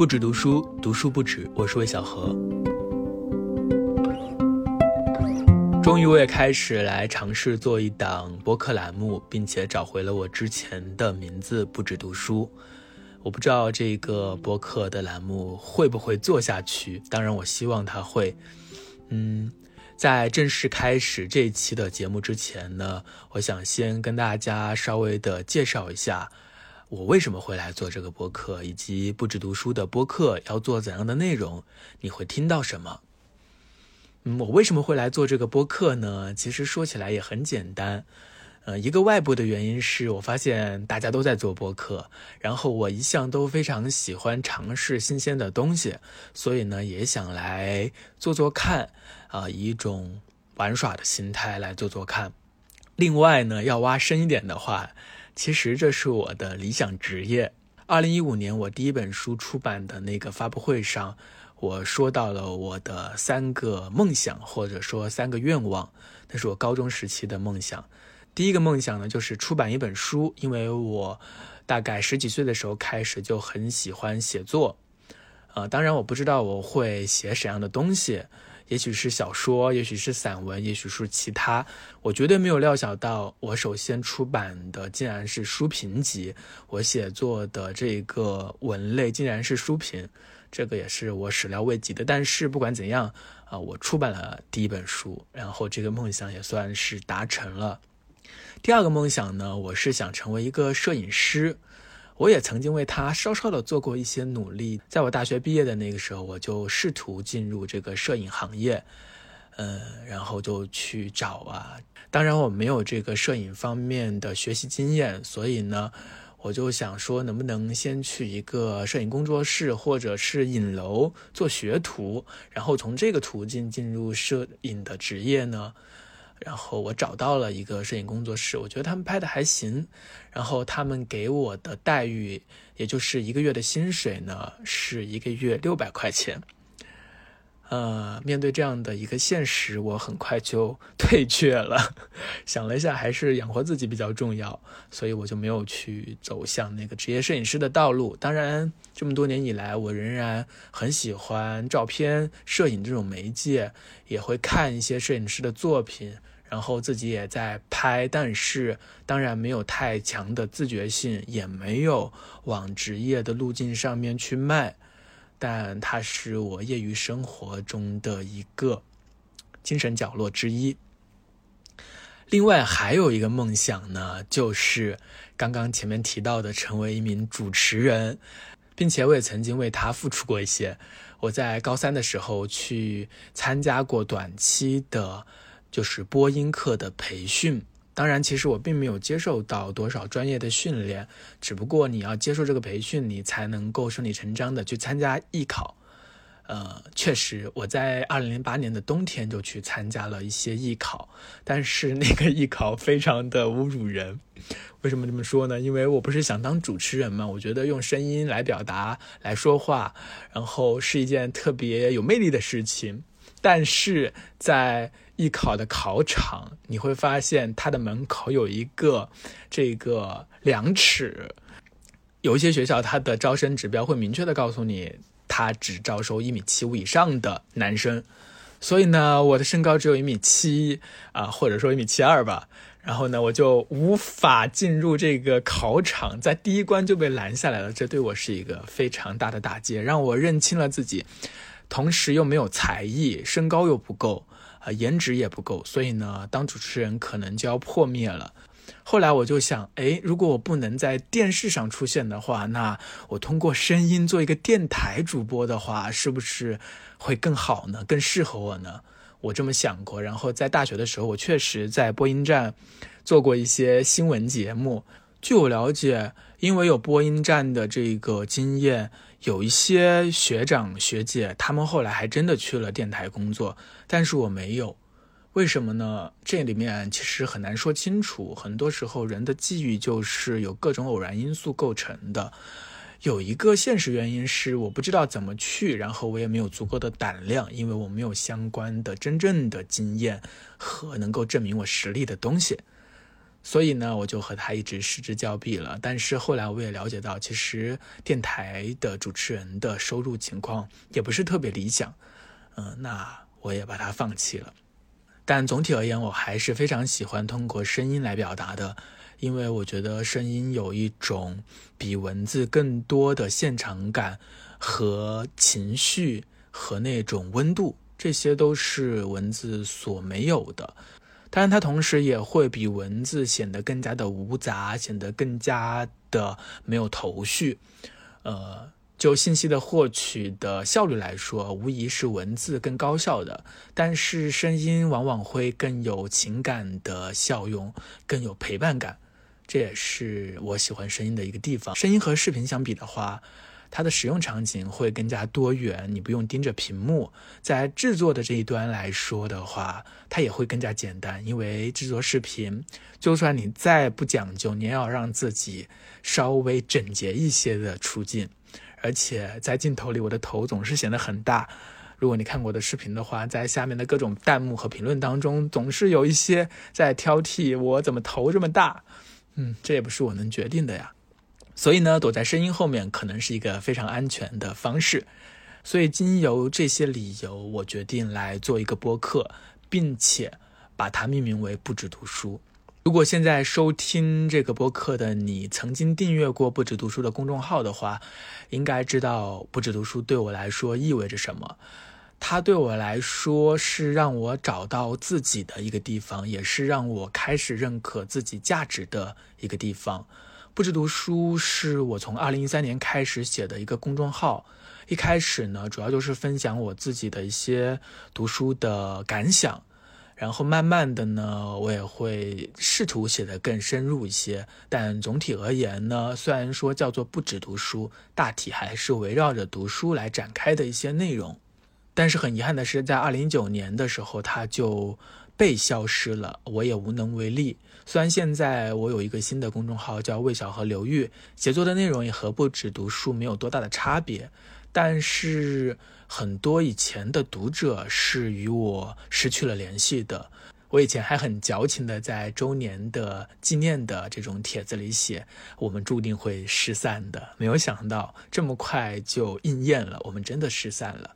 不止读书，读书不止。我是魏小何。终于，我也开始来尝试做一档播客栏目，并且找回了我之前的名字“不止读书”。我不知道这个播客的栏目会不会做下去，当然，我希望它会。嗯，在正式开始这一期的节目之前呢，我想先跟大家稍微的介绍一下。我为什么会来做这个播客，以及不止读书的播客要做怎样的内容？你会听到什么？嗯，我为什么会来做这个播客呢？其实说起来也很简单，呃，一个外部的原因是我发现大家都在做播客，然后我一向都非常喜欢尝试新鲜的东西，所以呢也想来做做看，啊，以一种玩耍的心态来做做看。另外呢，要挖深一点的话。其实这是我的理想职业。二零一五年我第一本书出版的那个发布会上，我说到了我的三个梦想，或者说三个愿望。那是我高中时期的梦想。第一个梦想呢，就是出版一本书，因为我大概十几岁的时候开始就很喜欢写作。呃，当然我不知道我会写什么样的东西。也许是小说，也许是散文，也许是其他。我绝对没有料想到，我首先出版的竟然是书评集。我写作的这个文类竟然是书评，这个也是我始料未及的。但是不管怎样，啊，我出版了第一本书，然后这个梦想也算是达成了。第二个梦想呢，我是想成为一个摄影师。我也曾经为他稍稍的做过一些努力，在我大学毕业的那个时候，我就试图进入这个摄影行业，呃，然后就去找啊。当然，我没有这个摄影方面的学习经验，所以呢，我就想说，能不能先去一个摄影工作室或者是影楼做学徒，然后从这个途径进入摄影的职业呢？然后我找到了一个摄影工作室，我觉得他们拍的还行。然后他们给我的待遇，也就是一个月的薪水呢，是一个月六百块钱。呃，面对这样的一个现实，我很快就 退却了。想了一下，还是养活自己比较重要，所以我就没有去走向那个职业摄影师的道路。当然，这么多年以来，我仍然很喜欢照片摄影这种媒介，也会看一些摄影师的作品。然后自己也在拍，但是当然没有太强的自觉性，也没有往职业的路径上面去迈，但它是我业余生活中的一个精神角落之一。另外还有一个梦想呢，就是刚刚前面提到的成为一名主持人，并且我也曾经为他付出过一些。我在高三的时候去参加过短期的。就是播音课的培训，当然，其实我并没有接受到多少专业的训练，只不过你要接受这个培训，你才能够顺理成章的去参加艺考。呃，确实，我在二零零八年的冬天就去参加了一些艺考，但是那个艺考非常的侮辱人。为什么这么说呢？因为我不是想当主持人嘛，我觉得用声音来表达、来说话，然后是一件特别有魅力的事情，但是在艺考的考场，你会发现它的门口有一个这个量尺，有一些学校它的招生指标会明确的告诉你，它只招收一米七五以上的男生。所以呢，我的身高只有一米七啊，或者说一米七二吧。然后呢，我就无法进入这个考场，在第一关就被拦下来了。这对我是一个非常大的打击，让我认清了自己，同时又没有才艺，身高又不够。啊，颜值也不够，所以呢，当主持人可能就要破灭了。后来我就想，哎，如果我不能在电视上出现的话，那我通过声音做一个电台主播的话，是不是会更好呢？更适合我呢？我这么想过。然后在大学的时候，我确实在播音站做过一些新闻节目。据我了解，因为有播音站的这个经验。有一些学长学姐，他们后来还真的去了电台工作，但是我没有，为什么呢？这里面其实很难说清楚。很多时候，人的际遇就是有各种偶然因素构成的。有一个现实原因是，我不知道怎么去，然后我也没有足够的胆量，因为我没有相关的真正的经验和能够证明我实力的东西。所以呢，我就和他一直失之交臂了。但是后来我也了解到，其实电台的主持人的收入情况也不是特别理想。嗯，那我也把它放弃了。但总体而言，我还是非常喜欢通过声音来表达的，因为我觉得声音有一种比文字更多的现场感和情绪和那种温度，这些都是文字所没有的。当然，它同时也会比文字显得更加的无杂，显得更加的没有头绪。呃，就信息的获取的效率来说，无疑是文字更高效的。但是，声音往往会更有情感的效用，更有陪伴感。这也是我喜欢声音的一个地方。声音和视频相比的话。它的使用场景会更加多元，你不用盯着屏幕。在制作的这一端来说的话，它也会更加简单，因为制作视频，就算你再不讲究，你也要让自己稍微整洁一些的出镜。而且在镜头里，我的头总是显得很大。如果你看过的视频的话，在下面的各种弹幕和评论当中，总是有一些在挑剔我怎么头这么大。嗯，这也不是我能决定的呀。所以呢，躲在声音后面可能是一个非常安全的方式。所以，经由这些理由，我决定来做一个播客，并且把它命名为“不止读书”。如果现在收听这个播客的你曾经订阅过“不止读书”的公众号的话，应该知道“不止读书”对我来说意味着什么。它对我来说是让我找到自己的一个地方，也是让我开始认可自己价值的一个地方。不止读书是我从二零一三年开始写的一个公众号，一开始呢，主要就是分享我自己的一些读书的感想，然后慢慢的呢，我也会试图写得更深入一些。但总体而言呢，虽然说叫做不止读书，大体还是围绕着读书来展开的一些内容。但是很遗憾的是，在二零一九年的时候，它就被消失了，我也无能为力。虽然现在我有一个新的公众号叫魏晓和刘玉，写作的内容也和不止读书没有多大的差别，但是很多以前的读者是与我失去了联系的。我以前还很矫情的在周年的纪念的这种帖子里写，我们注定会失散的。没有想到这么快就应验了，我们真的失散了。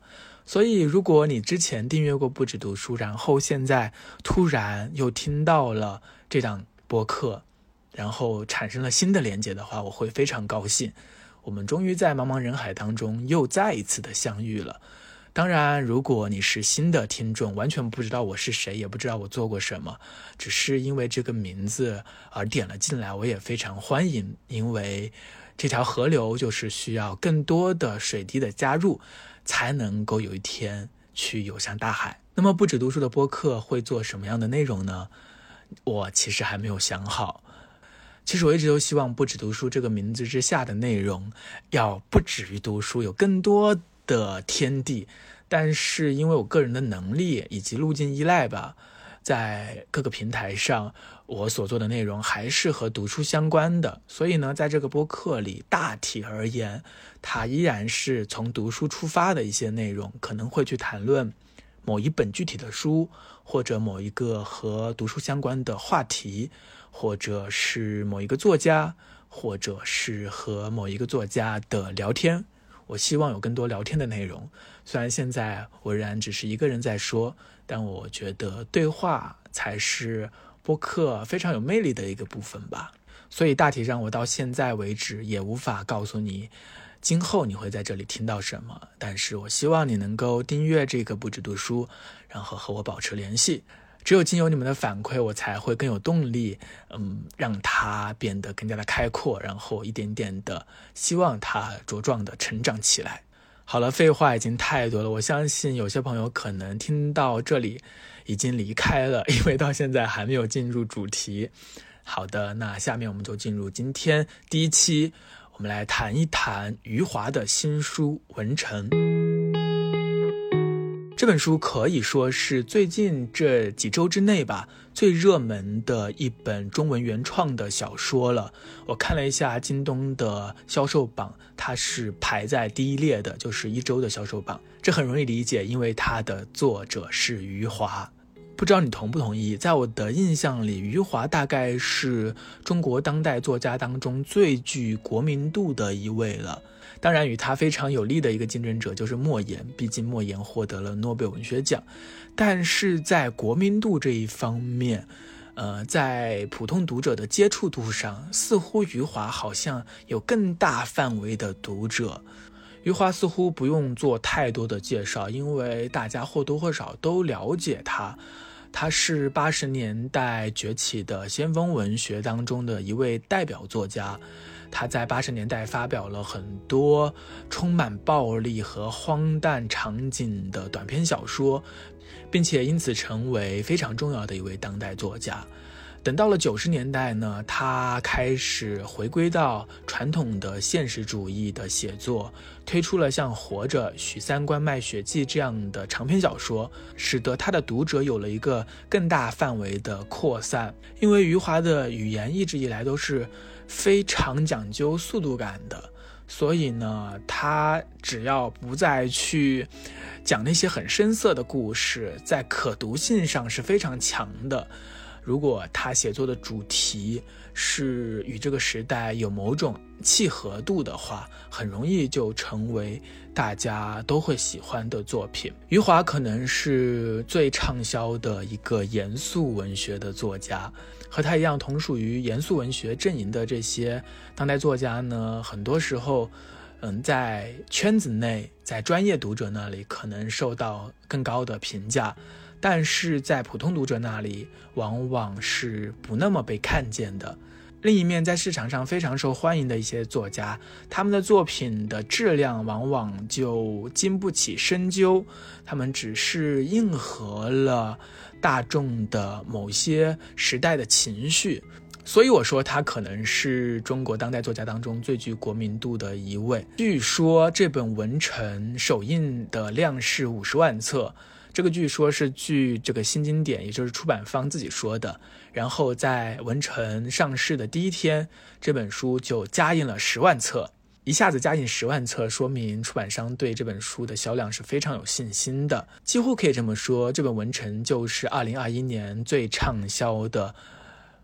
所以，如果你之前订阅过不止读书，然后现在突然又听到了。这档播客，然后产生了新的连接的话，我会非常高兴。我们终于在茫茫人海当中又再一次的相遇了。当然，如果你是新的听众，完全不知道我是谁，也不知道我做过什么，只是因为这个名字而点了进来，我也非常欢迎。因为这条河流就是需要更多的水滴的加入，才能够有一天去游向大海。那么，不止读书的播客会做什么样的内容呢？我其实还没有想好。其实我一直都希望“不止读书”这个名字之下的内容要不止于读书，有更多的天地。但是因为我个人的能力以及路径依赖吧，在各个平台上，我所做的内容还是和读书相关的。所以呢，在这个播客里，大体而言，它依然是从读书出发的一些内容，可能会去谈论。某一本具体的书，或者某一个和读书相关的话题，或者是某一个作家，或者是和某一个作家的聊天，我希望有更多聊天的内容。虽然现在我仍然只是一个人在说，但我觉得对话才是播客非常有魅力的一个部分吧。所以大体上，我到现在为止也无法告诉你。今后你会在这里听到什么？但是我希望你能够订阅这个不止读书，然后和我保持联系。只有经由你们的反馈，我才会更有动力，嗯，让它变得更加的开阔，然后一点点的希望它茁壮的成长起来。好了，废话已经太多了，我相信有些朋友可能听到这里已经离开了，因为到现在还没有进入主题。好的，那下面我们就进入今天第一期。我们来谈一谈余华的新书《文成》。这本书可以说是最近这几周之内吧最热门的一本中文原创的小说了。我看了一下京东的销售榜，它是排在第一列的，就是一周的销售榜。这很容易理解，因为它的作者是余华。不知道你同不同意？在我的印象里，余华大概是中国当代作家当中最具国民度的一位了。当然，与他非常有利的一个竞争者就是莫言，毕竟莫言获得了诺贝尔文学奖。但是在国民度这一方面，呃，在普通读者的接触度上，似乎余华好像有更大范围的读者。余华似乎不用做太多的介绍，因为大家或多或少都了解他。他是八十年代崛起的先锋文学当中的一位代表作家。他在八十年代发表了很多充满暴力和荒诞场景的短篇小说，并且因此成为非常重要的一位当代作家。等到了九十年代呢，他开始回归到传统的现实主义的写作，推出了像《活着》《许三观卖血记》这样的长篇小说，使得他的读者有了一个更大范围的扩散。因为余华的语言一直以来都是非常讲究速度感的，所以呢，他只要不再去讲那些很深色的故事，在可读性上是非常强的。如果他写作的主题是与这个时代有某种契合度的话，很容易就成为大家都会喜欢的作品。余华可能是最畅销的一个严肃文学的作家，和他一样同属于严肃文学阵营的这些当代作家呢，很多时候，嗯，在圈子内，在专业读者那里可能受到更高的评价。但是在普通读者那里，往往是不那么被看见的。另一面，在市场上非常受欢迎的一些作家，他们的作品的质量往往就经不起深究，他们只是应和了大众的某些时代的情绪。所以我说，他可能是中国当代作家当中最具国民度的一位。据说这本《文成》首印的量是五十万册。这个据说是据这个新经典，也就是出版方自己说的。然后在文成上市的第一天，这本书就加印了十万册，一下子加印十万册，说明出版商对这本书的销量是非常有信心的。几乎可以这么说，这本文成就是二零二一年最畅销的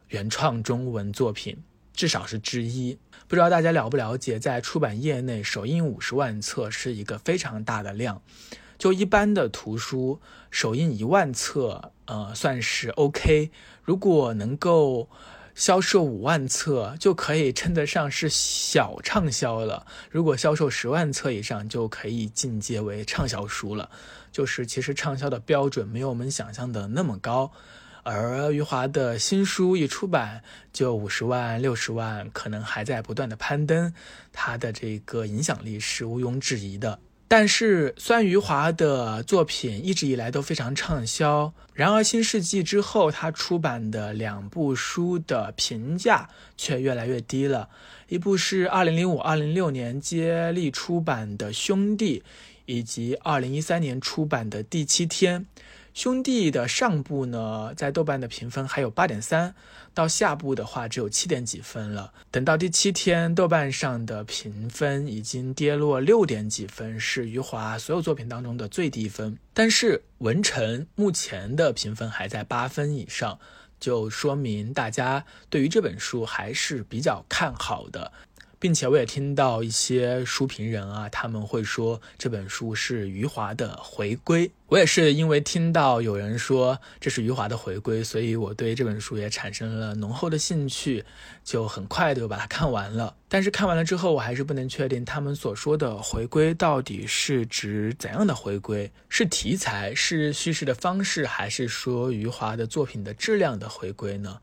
原创中文作品，至少是之一。不知道大家了不了解，在出版业内首印五十万册是一个非常大的量。就一般的图书首印一万册，呃，算是 OK。如果能够销售五万册，就可以称得上是小畅销了。如果销售十万册以上，就可以进阶为畅销书了。就是其实畅销的标准没有我们想象的那么高。而余华的新书一出版就五十万、六十万，可能还在不断的攀登，他的这个影响力是毋庸置疑的。但是，孙余华的作品一直以来都非常畅销，然而新世纪之后，他出版的两部书的评价却越来越低了。一部是2005、2006年接力出版的《兄弟》，以及2013年出版的《第七天》。兄弟的上部呢，在豆瓣的评分还有八点三，到下部的话只有七点几分了。等到第七天，豆瓣上的评分已经跌落六点几分，是余华所有作品当中的最低分。但是文成目前的评分还在八分以上，就说明大家对于这本书还是比较看好的。并且我也听到一些书评人啊，他们会说这本书是余华的回归。我也是因为听到有人说这是余华的回归，所以我对这本书也产生了浓厚的兴趣，就很快的把它看完了。但是看完了之后，我还是不能确定他们所说的回归到底是指怎样的回归，是题材、是叙事的方式，还是说余华的作品的质量的回归呢？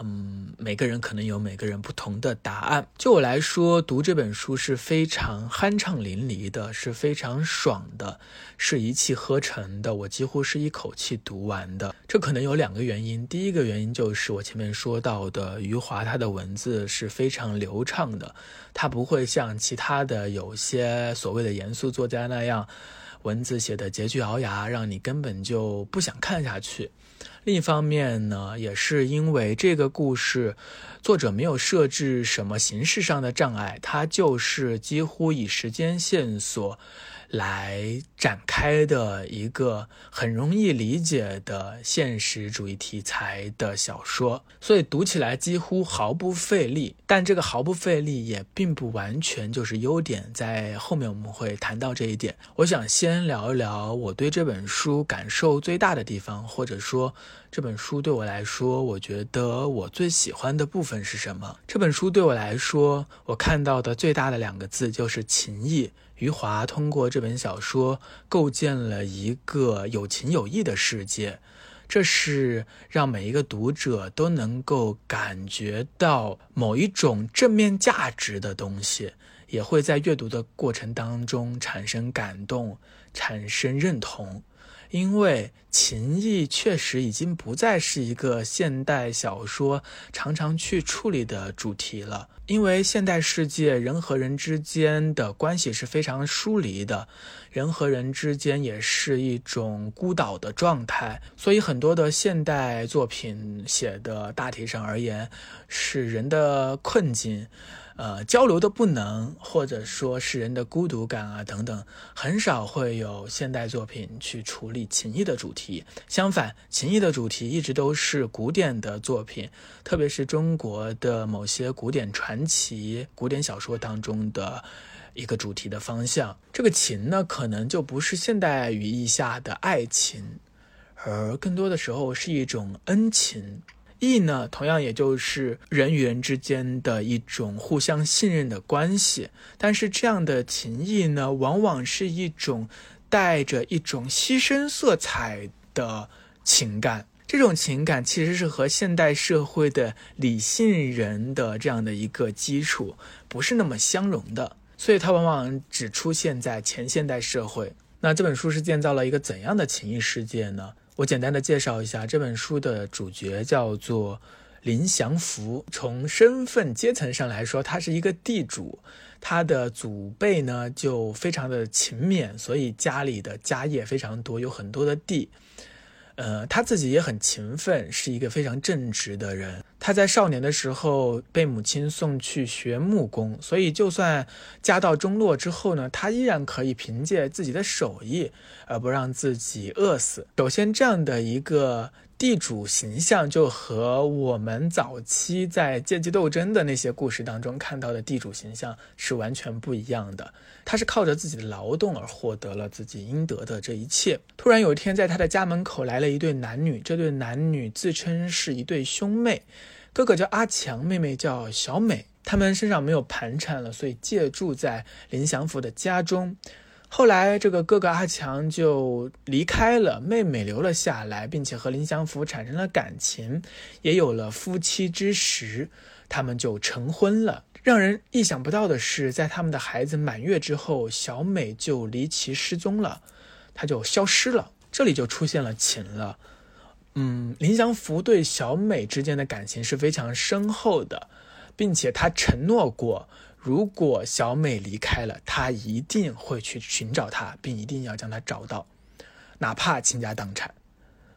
嗯，每个人可能有每个人不同的答案。就我来说，读这本书是非常酣畅淋漓的，是非常爽的，是一气呵成的。我几乎是一口气读完的。这可能有两个原因。第一个原因就是我前面说到的，余华他的文字是非常流畅的，他不会像其他的有些所谓的严肃作家那样，文字写的拮据咬牙，让你根本就不想看下去。另一方面呢，也是因为这个故事，作者没有设置什么形式上的障碍，他就是几乎以时间线索来展开的一个很容易理解的现实主义题材的小说，所以读起来几乎毫不费力。但这个毫不费力也并不完全就是优点，在后面我们会谈到这一点。我想先聊一聊我对这本书感受最大的地方，或者说这本书对我来说，我觉得我最喜欢的部分是什么？这本书对我来说，我看到的最大的两个字就是情谊。余华通过这本小说构建了一个有情有义的世界，这是让每一个读者都能够感觉到某一种正面价值的东西，也会在阅读的过程当中产生感动，产生认同。因为情谊确实已经不再是一个现代小说常常去处理的主题了。因为现代世界人和人之间的关系是非常疏离的，人和人之间也是一种孤岛的状态，所以很多的现代作品写的大体上而言是人的困境。呃，交流的不能，或者说是人的孤独感啊等等，很少会有现代作品去处理情谊的主题。相反，情谊的主题一直都是古典的作品，特别是中国的某些古典传奇、古典小说当中的一个主题的方向。这个情呢，可能就不是现代语义下的爱情，而更多的时候是一种恩情。义呢，同样也就是人与人之间的一种互相信任的关系。但是这样的情谊呢，往往是一种带着一种牺牲色彩的情感。这种情感其实是和现代社会的理性人的这样的一个基础不是那么相容的，所以它往往只出现在前现代社会。那这本书是建造了一个怎样的情谊世界呢？我简单的介绍一下这本书的主角，叫做林祥福。从身份阶层上来说，他是一个地主，他的祖辈呢就非常的勤勉，所以家里的家业非常多，有很多的地。呃，他自己也很勤奋，是一个非常正直的人。他在少年的时候被母亲送去学木工，所以就算家道中落之后呢，他依然可以凭借自己的手艺，而不让自己饿死。首先，这样的一个。地主形象就和我们早期在阶级斗争的那些故事当中看到的地主形象是完全不一样的。他是靠着自己的劳动而获得了自己应得的这一切。突然有一天，在他的家门口来了一对男女，这对男女自称是一对兄妹，哥哥叫阿强，妹妹叫小美。他们身上没有盘缠了，所以借住在林祥福的家中。后来，这个哥哥阿强就离开了，妹妹留了下来，并且和林祥福产生了感情，也有了夫妻之实，他们就成婚了。让人意想不到的是，在他们的孩子满月之后，小美就离奇失踪了，她就消失了。这里就出现了情了。嗯，林祥福对小美之间的感情是非常深厚的，并且他承诺过。如果小美离开了，他一定会去寻找她，并一定要将她找到，哪怕倾家荡产。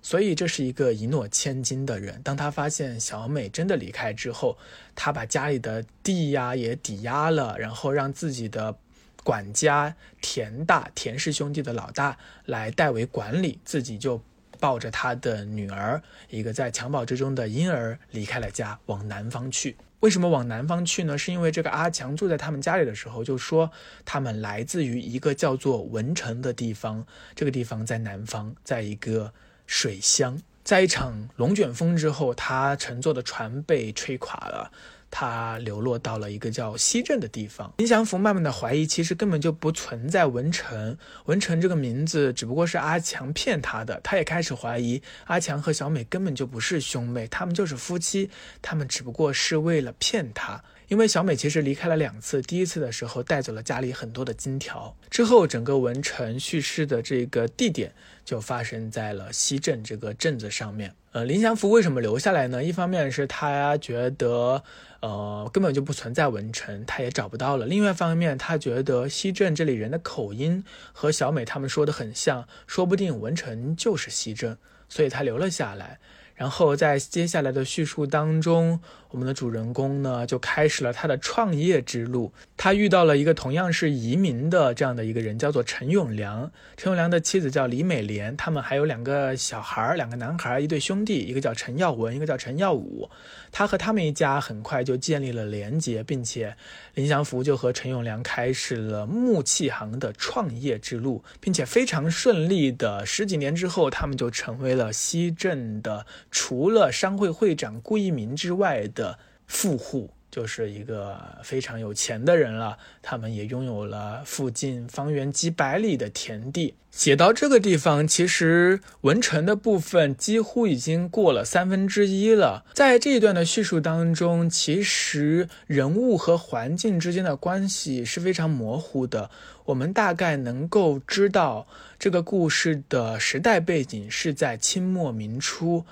所以这是一个一诺千金的人。当他发现小美真的离开之后，他把家里的地呀也抵押了，然后让自己的管家田大田氏兄弟的老大来代为管理，自己就抱着他的女儿，一个在襁褓之中的婴儿，离开了家，往南方去。为什么往南方去呢？是因为这个阿强住在他们家里的时候，就说他们来自于一个叫做文城的地方。这个地方在南方，在一个水乡。在一场龙卷风之后，他乘坐的船被吹垮了。他流落到了一个叫西镇的地方。林祥福慢慢的怀疑，其实根本就不存在文成。文成这个名字只不过是阿强骗他的。他也开始怀疑阿强和小美根本就不是兄妹，他们就是夫妻，他们只不过是为了骗他。因为小美其实离开了两次，第一次的时候带走了家里很多的金条，之后整个文成去世的这个地点就发生在了西镇这个镇子上面。呃，林祥福为什么留下来呢？一方面是他觉得，呃，根本就不存在文成，他也找不到了；另外一方面，他觉得西镇这里人的口音和小美他们说的很像，说不定文成就是西镇，所以他留了下来。然后在接下来的叙述当中，我们的主人公呢就开始了他的创业之路。他遇到了一个同样是移民的这样的一个人，叫做陈永良。陈永良的妻子叫李美莲，他们还有两个小孩，两个男孩，一对兄弟，一个叫陈耀文，一个叫陈耀武。他和他们一家很快就建立了连结，并且林祥福就和陈永良开始了木器行的创业之路，并且非常顺利的十几年之后，他们就成为了西镇的除了商会会长顾一民之外的富户。就是一个非常有钱的人了，他们也拥有了附近方圆几百里的田地。写到这个地方，其实文成的部分几乎已经过了三分之一了。在这一段的叙述当中，其实人物和环境之间的关系是非常模糊的。我们大概能够知道这个故事的时代背景是在清末民初。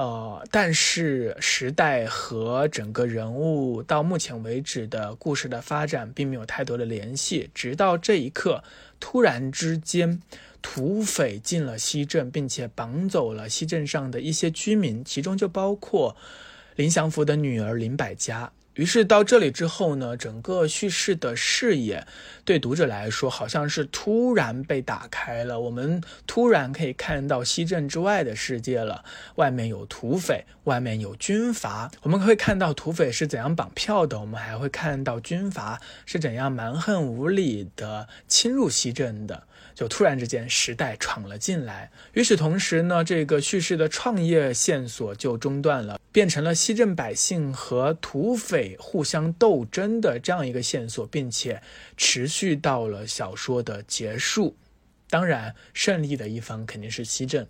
呃，但是时代和整个人物到目前为止的故事的发展并没有太多的联系，直到这一刻，突然之间，土匪进了西镇，并且绑走了西镇上的一些居民，其中就包括林祥福的女儿林百家。于是到这里之后呢，整个叙事的视野对读者来说好像是突然被打开了。我们突然可以看到西镇之外的世界了，外面有土匪，外面有军阀。我们会看到土匪是怎样绑票的，我们还会看到军阀是怎样蛮横无理的侵入西镇的。就突然之间，时代闯了进来。与此同时呢，这个叙事的创业线索就中断了，变成了西镇百姓和土匪互相斗争的这样一个线索，并且持续到了小说的结束。当然，胜利的一方肯定是西镇，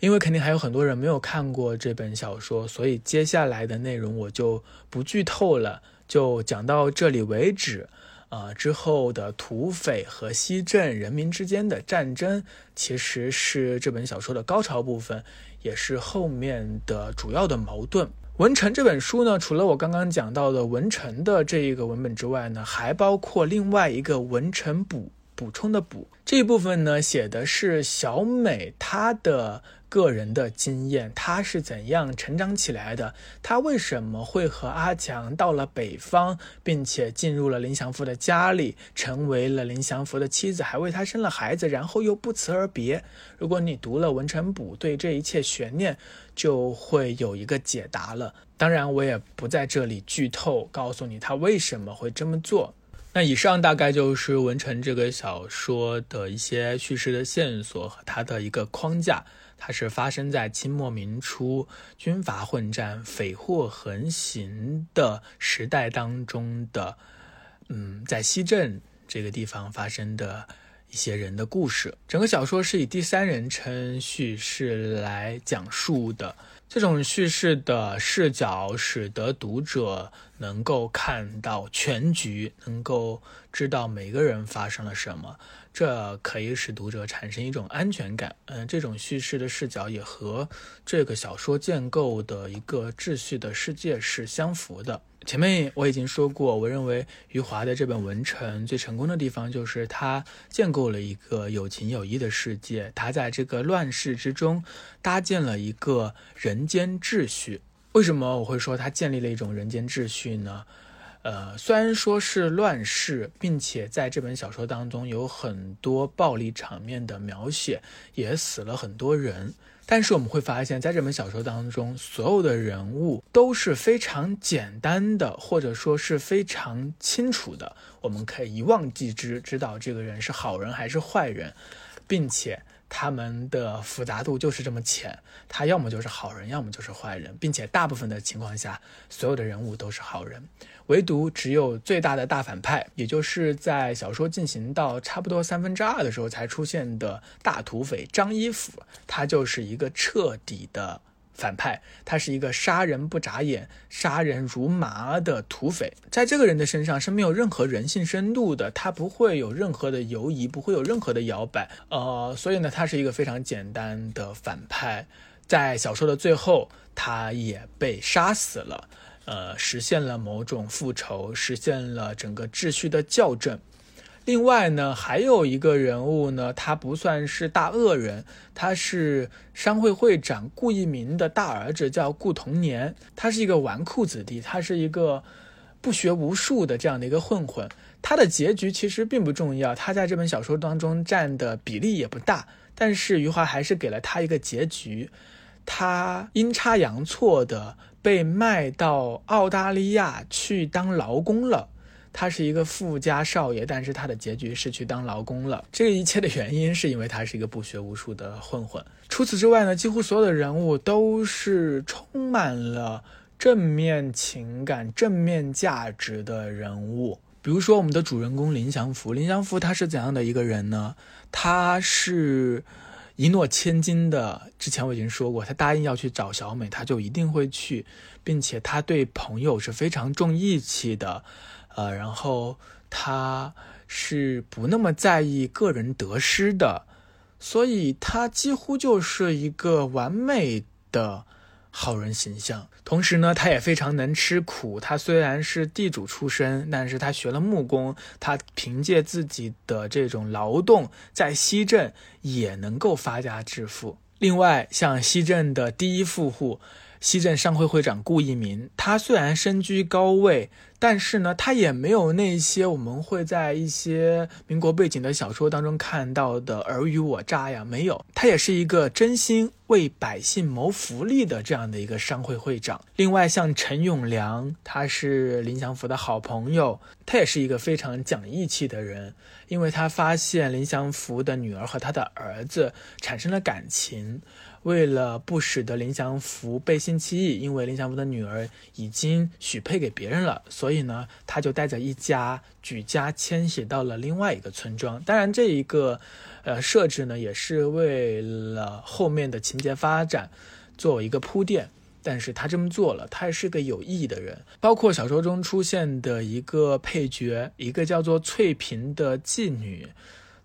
因为肯定还有很多人没有看过这本小说，所以接下来的内容我就不剧透了，就讲到这里为止。啊，之后的土匪和西镇人民之间的战争，其实是这本小说的高潮部分，也是后面的主要的矛盾。文成这本书呢，除了我刚刚讲到的文成的这一个文本之外呢，还包括另外一个文成补补充的补这一部分呢，写的是小美她的。个人的经验，他是怎样成长起来的？他为什么会和阿强到了北方，并且进入了林祥福的家里，成为了林祥福的妻子，还为他生了孩子，然后又不辞而别？如果你读了文成补，对这一切悬念就会有一个解答了。当然，我也不在这里剧透，告诉你他为什么会这么做。那以上大概就是文成这个小说的一些叙事的线索和它的一个框架。它是发生在清末民初军阀混战、匪祸横行的时代当中的，嗯，在西镇这个地方发生的一些人的故事。整个小说是以第三人称叙事来讲述的，这种叙事的视角使得读者能够看到全局，能够知道每个人发生了什么。这可以使读者产生一种安全感，嗯，这种叙事的视角也和这个小说建构的一个秩序的世界是相符的。前面我已经说过，我认为余华的这本《文成》最成功的地方就是他建构了一个有情有义的世界，他在这个乱世之中搭建了一个人间秩序。为什么我会说他建立了一种人间秩序呢？呃，虽然说是乱世，并且在这本小说当中有很多暴力场面的描写，也死了很多人，但是我们会发现，在这本小说当中，所有的人物都是非常简单的，或者说是非常清楚的，我们可以一望即知，知道这个人是好人还是坏人，并且。他们的复杂度就是这么浅，他要么就是好人，要么就是坏人，并且大部分的情况下，所有的人物都是好人，唯独只有最大的大反派，也就是在小说进行到差不多三分之二的时候才出现的大土匪张一甫，他就是一个彻底的。反派，他是一个杀人不眨眼、杀人如麻的土匪，在这个人的身上是没有任何人性深度的，他不会有任何的犹疑，不会有任何的摇摆，呃，所以呢，他是一个非常简单的反派，在小说的最后，他也被杀死了，呃，实现了某种复仇，实现了整个秩序的校正。另外呢，还有一个人物呢，他不算是大恶人，他是商会会长顾一鸣的大儿子，叫顾同年。他是一个纨绔子弟，他是一个不学无术的这样的一个混混。他的结局其实并不重要，他在这本小说当中占的比例也不大。但是余华还是给了他一个结局，他阴差阳错的被卖到澳大利亚去当劳工了。他是一个富家少爷，但是他的结局是去当劳工了。这一切的原因是因为他是一个不学无术的混混。除此之外呢，几乎所有的人物都是充满了正面情感、正面价值的人物。比如说我们的主人公林祥福，林祥福他是怎样的一个人呢？他是一诺千金的。之前我已经说过，他答应要去找小美，他就一定会去，并且他对朋友是非常重义气的。呃，然后他是不那么在意个人得失的，所以他几乎就是一个完美的好人形象。同时呢，他也非常能吃苦。他虽然是地主出身，但是他学了木工，他凭借自己的这种劳动，在西镇也能够发家致富。另外，像西镇的第一富户。西镇商会会长顾一民，他虽然身居高位，但是呢，他也没有那些我们会在一些民国背景的小说当中看到的尔虞我诈呀，没有。他也是一个真心为百姓谋福利的这样的一个商会会长。另外，像陈永良，他是林祥福的好朋友，他也是一个非常讲义气的人，因为他发现林祥福的女儿和他的儿子产生了感情。为了不使得林祥福背信弃义，因为林祥福的女儿已经许配给别人了，所以呢，他就带着一家举家迁徙到了另外一个村庄。当然，这一个，呃，设置呢，也是为了后面的情节发展做一个铺垫。但是他这么做了，他是个有意义的人。包括小说中出现的一个配角，一个叫做翠萍的妓女，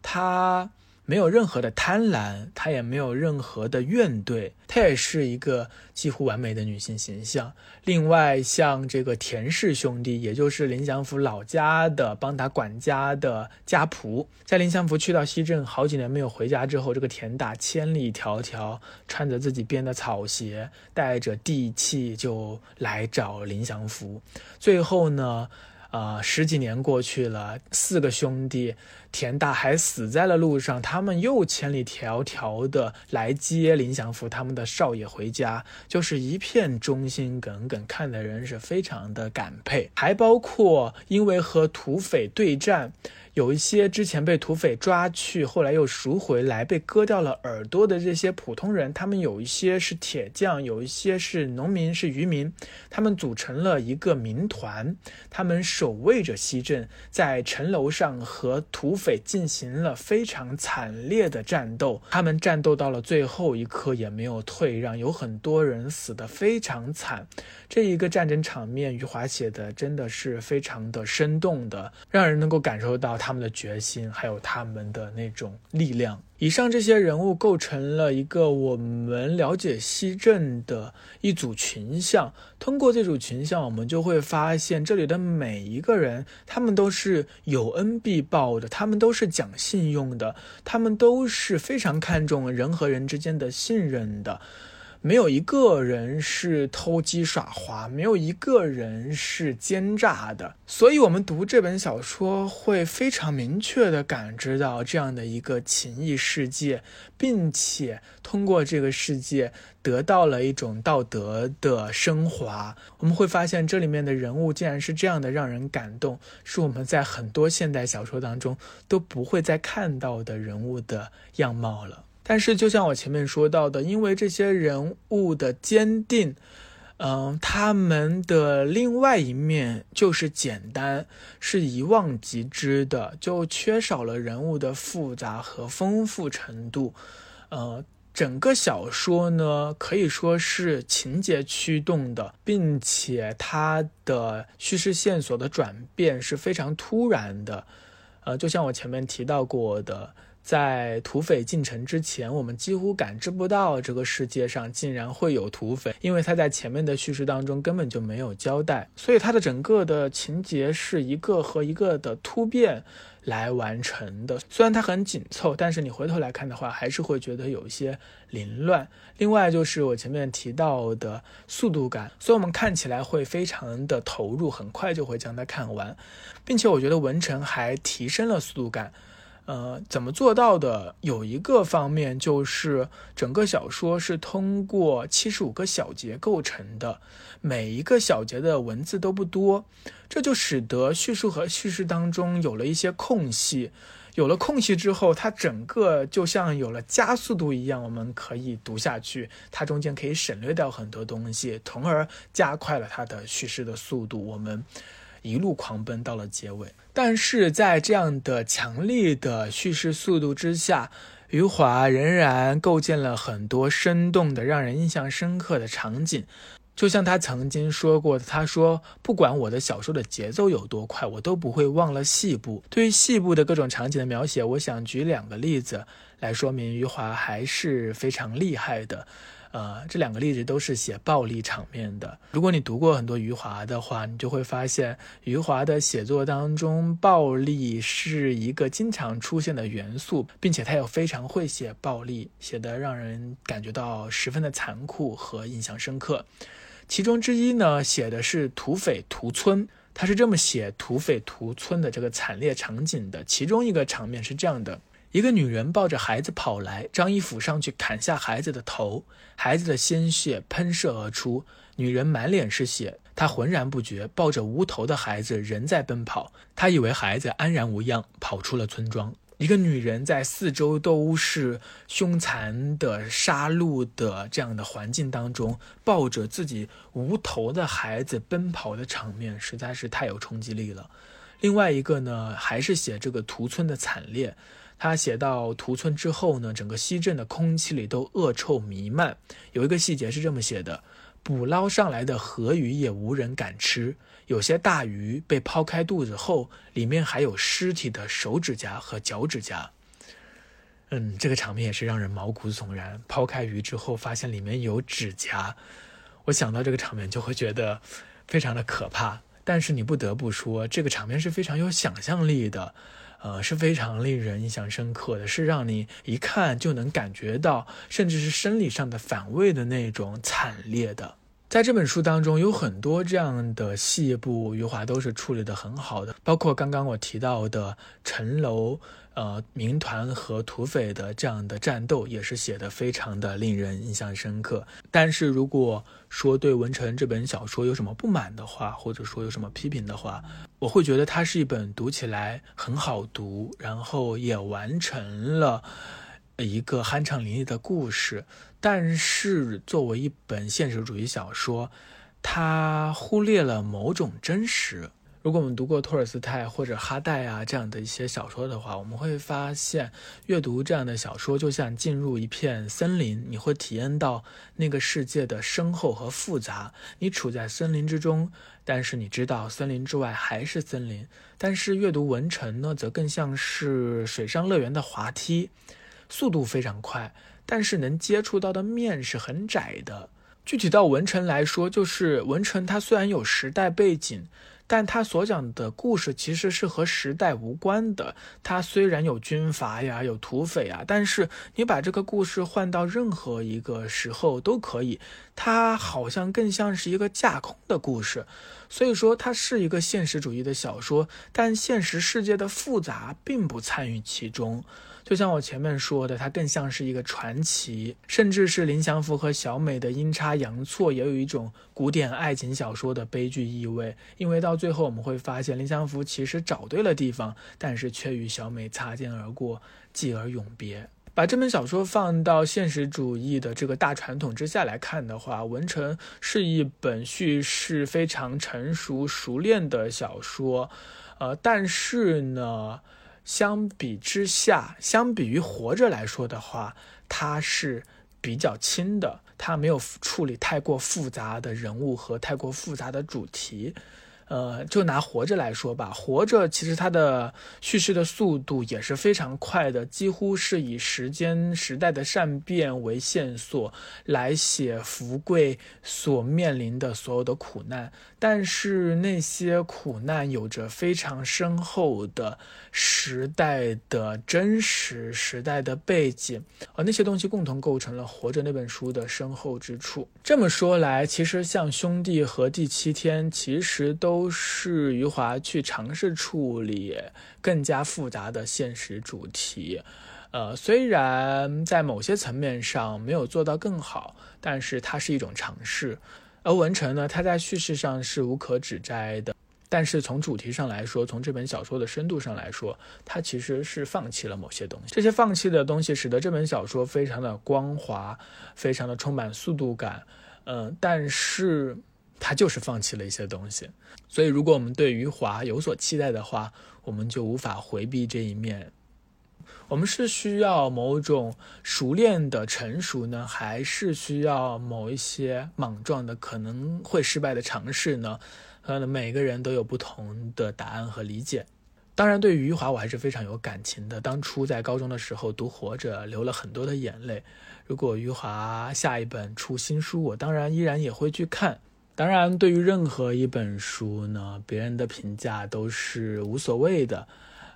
她。没有任何的贪婪，她也没有任何的怨怼，她也是一个几乎完美的女性形象。另外，像这个田氏兄弟，也就是林祥福老家的帮他管家的家仆，在林祥福去到西镇好几年没有回家之后，这个田大千里迢迢穿着自己编的草鞋，带着地契就来找林祥福。最后呢？啊，十几年过去了，四个兄弟田大还死在了路上，他们又千里迢迢的来接林祥福他们的少爷回家，就是一片忠心耿耿，看的人是非常的感佩。还包括因为和土匪对战。有一些之前被土匪抓去，后来又赎回来，被割掉了耳朵的这些普通人，他们有一些是铁匠，有一些是农民，是渔民，他们组成了一个民团，他们守卫着西镇，在城楼上和土匪进行了非常惨烈的战斗，他们战斗到了最后一刻也没有退让，有很多人死得非常惨，这一个战争场面，余华写的真的是非常的生动的，让人能够感受到他。他们的决心，还有他们的那种力量。以上这些人物构成了一个我们了解西镇的一组群像。通过这组群像，我们就会发现这里的每一个人，他们都是有恩必报的，他们都是讲信用的，他们都是非常看重人和人之间的信任的。没有一个人是偷鸡耍滑，没有一个人是奸诈的，所以，我们读这本小说会非常明确的感知到这样的一个情谊世界，并且通过这个世界得到了一种道德的升华。我们会发现，这里面的人物竟然是这样的让人感动，是我们在很多现代小说当中都不会再看到的人物的样貌了。但是，就像我前面说到的，因为这些人物的坚定，嗯，他们的另外一面就是简单，是一望即知的，就缺少了人物的复杂和丰富程度。呃，整个小说呢，可以说是情节驱动的，并且它的叙事线索的转变是非常突然的。呃，就像我前面提到过的。在土匪进城之前，我们几乎感知不到这个世界上竟然会有土匪，因为他在前面的叙事当中根本就没有交代，所以他的整个的情节是一个和一个的突变来完成的。虽然它很紧凑，但是你回头来看的话，还是会觉得有一些凌乱。另外就是我前面提到的速度感，所以我们看起来会非常的投入，很快就会将它看完，并且我觉得文成还提升了速度感。呃，怎么做到的？有一个方面就是整个小说是通过七十五个小节构成的，每一个小节的文字都不多，这就使得叙述和叙事当中有了一些空隙。有了空隙之后，它整个就像有了加速度一样，我们可以读下去。它中间可以省略掉很多东西，从而加快了它的叙事的速度。我们。一路狂奔到了结尾，但是在这样的强力的叙事速度之下，余华仍然构建了很多生动的、让人印象深刻的场景。就像他曾经说过的，他说：“不管我的小说的节奏有多快，我都不会忘了细部。”对于细部的各种场景的描写，我想举两个例子来说明余华还是非常厉害的。呃，这两个例子都是写暴力场面的。如果你读过很多余华的话，你就会发现，余华的写作当中，暴力是一个经常出现的元素，并且他又非常会写暴力，写得让人感觉到十分的残酷和印象深刻。其中之一呢，写的是土匪屠村，他是这么写土匪屠村的这个惨烈场景的。其中一个场面是这样的。一个女人抱着孩子跑来，张一斧上去砍下孩子的头，孩子的鲜血喷射而出，女人满脸是血，她浑然不觉，抱着无头的孩子仍在奔跑，她以为孩子安然无恙，跑出了村庄。一个女人在四周都是凶残的杀戮的这样的环境当中，抱着自己无头的孩子奔跑的场面，实在是太有冲击力了。另外一个呢，还是写这个屠村的惨烈。他写到屠村之后呢，整个西镇的空气里都恶臭弥漫。有一个细节是这么写的：捕捞上来的河鱼也无人敢吃，有些大鱼被抛开肚子后，里面还有尸体的手指甲和脚趾甲。嗯，这个场面也是让人毛骨悚然。抛开鱼之后，发现里面有指甲，我想到这个场面就会觉得非常的可怕。但是你不得不说，这个场面是非常有想象力的。呃，是非常令人印象深刻的，是让你一看就能感觉到，甚至是生理上的反胃的那种惨烈的。在这本书当中，有很多这样的细部，余华都是处理的很好的，包括刚刚我提到的城楼。呃，民团和土匪的这样的战斗也是写的非常的令人印象深刻。但是如果说对文成这本小说有什么不满的话，或者说有什么批评的话，我会觉得它是一本读起来很好读，然后也完成了一个酣畅淋漓的故事。但是作为一本现实主义小说，它忽略了某种真实。如果我们读过托尔斯泰或者哈代啊这样的一些小说的话，我们会发现，阅读这样的小说就像进入一片森林，你会体验到那个世界的深厚和复杂。你处在森林之中，但是你知道森林之外还是森林。但是阅读文成呢，则更像是水上乐园的滑梯，速度非常快，但是能接触到的面是很窄的。具体到文成来说，就是文成他虽然有时代背景。但他所讲的故事其实是和时代无关的。他虽然有军阀呀，有土匪啊，但是你把这个故事换到任何一个时候都可以。它好像更像是一个架空的故事，所以说它是一个现实主义的小说，但现实世界的复杂并不参与其中。就像我前面说的，它更像是一个传奇，甚至是林祥福和小美的阴差阳错，也有一种古典爱情小说的悲剧意味。因为到最后我们会发现，林祥福其实找对了地方，但是却与小美擦肩而过，继而永别。把这本小说放到现实主义的这个大传统之下来看的话，《文成》是一本叙事非常成熟熟练的小说，呃，但是呢。相比之下，相比于活着来说的话，它是比较轻的，它没有处理太过复杂的人物和太过复杂的主题，呃，就拿《活着》来说吧，《活着》其实它的叙事的速度也是非常快的，几乎是以时间时代的善变为线索来写福贵所面临的所有的苦难。但是那些苦难有着非常深厚的时代的真实时代的背景，而那些东西共同构成了《活着》那本书的深厚之处。这么说来，其实像《兄弟》和《第七天》，其实都都是余华去尝试处理更加复杂的现实主题。呃，虽然在某些层面上没有做到更好，但是它是一种尝试。而文成呢，他在叙事上是无可指摘的，但是从主题上来说，从这本小说的深度上来说，他其实是放弃了某些东西。这些放弃的东西，使得这本小说非常的光滑，非常的充满速度感。嗯，但是他就是放弃了一些东西。所以，如果我们对余华有所期待的话，我们就无法回避这一面。我们是需要某种熟练的成熟呢，还是需要某一些莽撞的可能会失败的尝试呢？呃每个人都有不同的答案和理解。当然，对于余华，我还是非常有感情的。当初在高中的时候读《活着》，流了很多的眼泪。如果余华下一本出新书，我当然依然也会去看。当然，对于任何一本书呢，别人的评价都是无所谓的。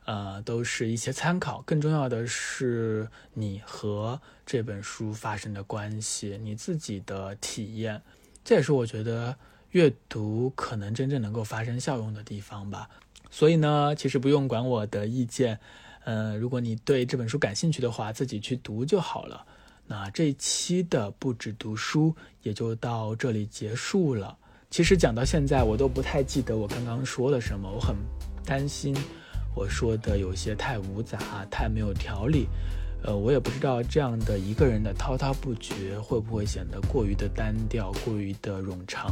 呃，都是一些参考，更重要的是你和这本书发生的关系，你自己的体验，这也是我觉得阅读可能真正能够发生效用的地方吧。所以呢，其实不用管我的意见，呃，如果你对这本书感兴趣的话，自己去读就好了。那这一期的不止读书也就到这里结束了。其实讲到现在，我都不太记得我刚刚说了什么，我很担心。我说的有些太无杂，太没有条理，呃，我也不知道这样的一个人的滔滔不绝会不会显得过于的单调，过于的冗长。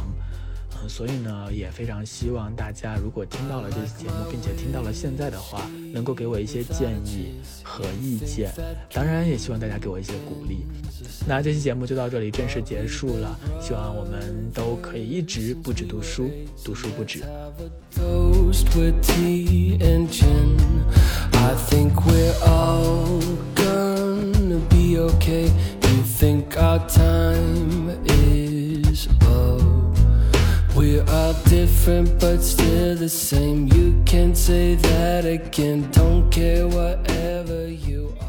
所以呢，也非常希望大家如果听到了这期节目，并且听到了现在的话，能够给我一些建议和意见。当然，也希望大家给我一些鼓励。那这期节目就到这里正式结束了，希望我们都可以一直不止读书，读书不止。We're all different, but still the same. You can say that again. Don't care whatever you are.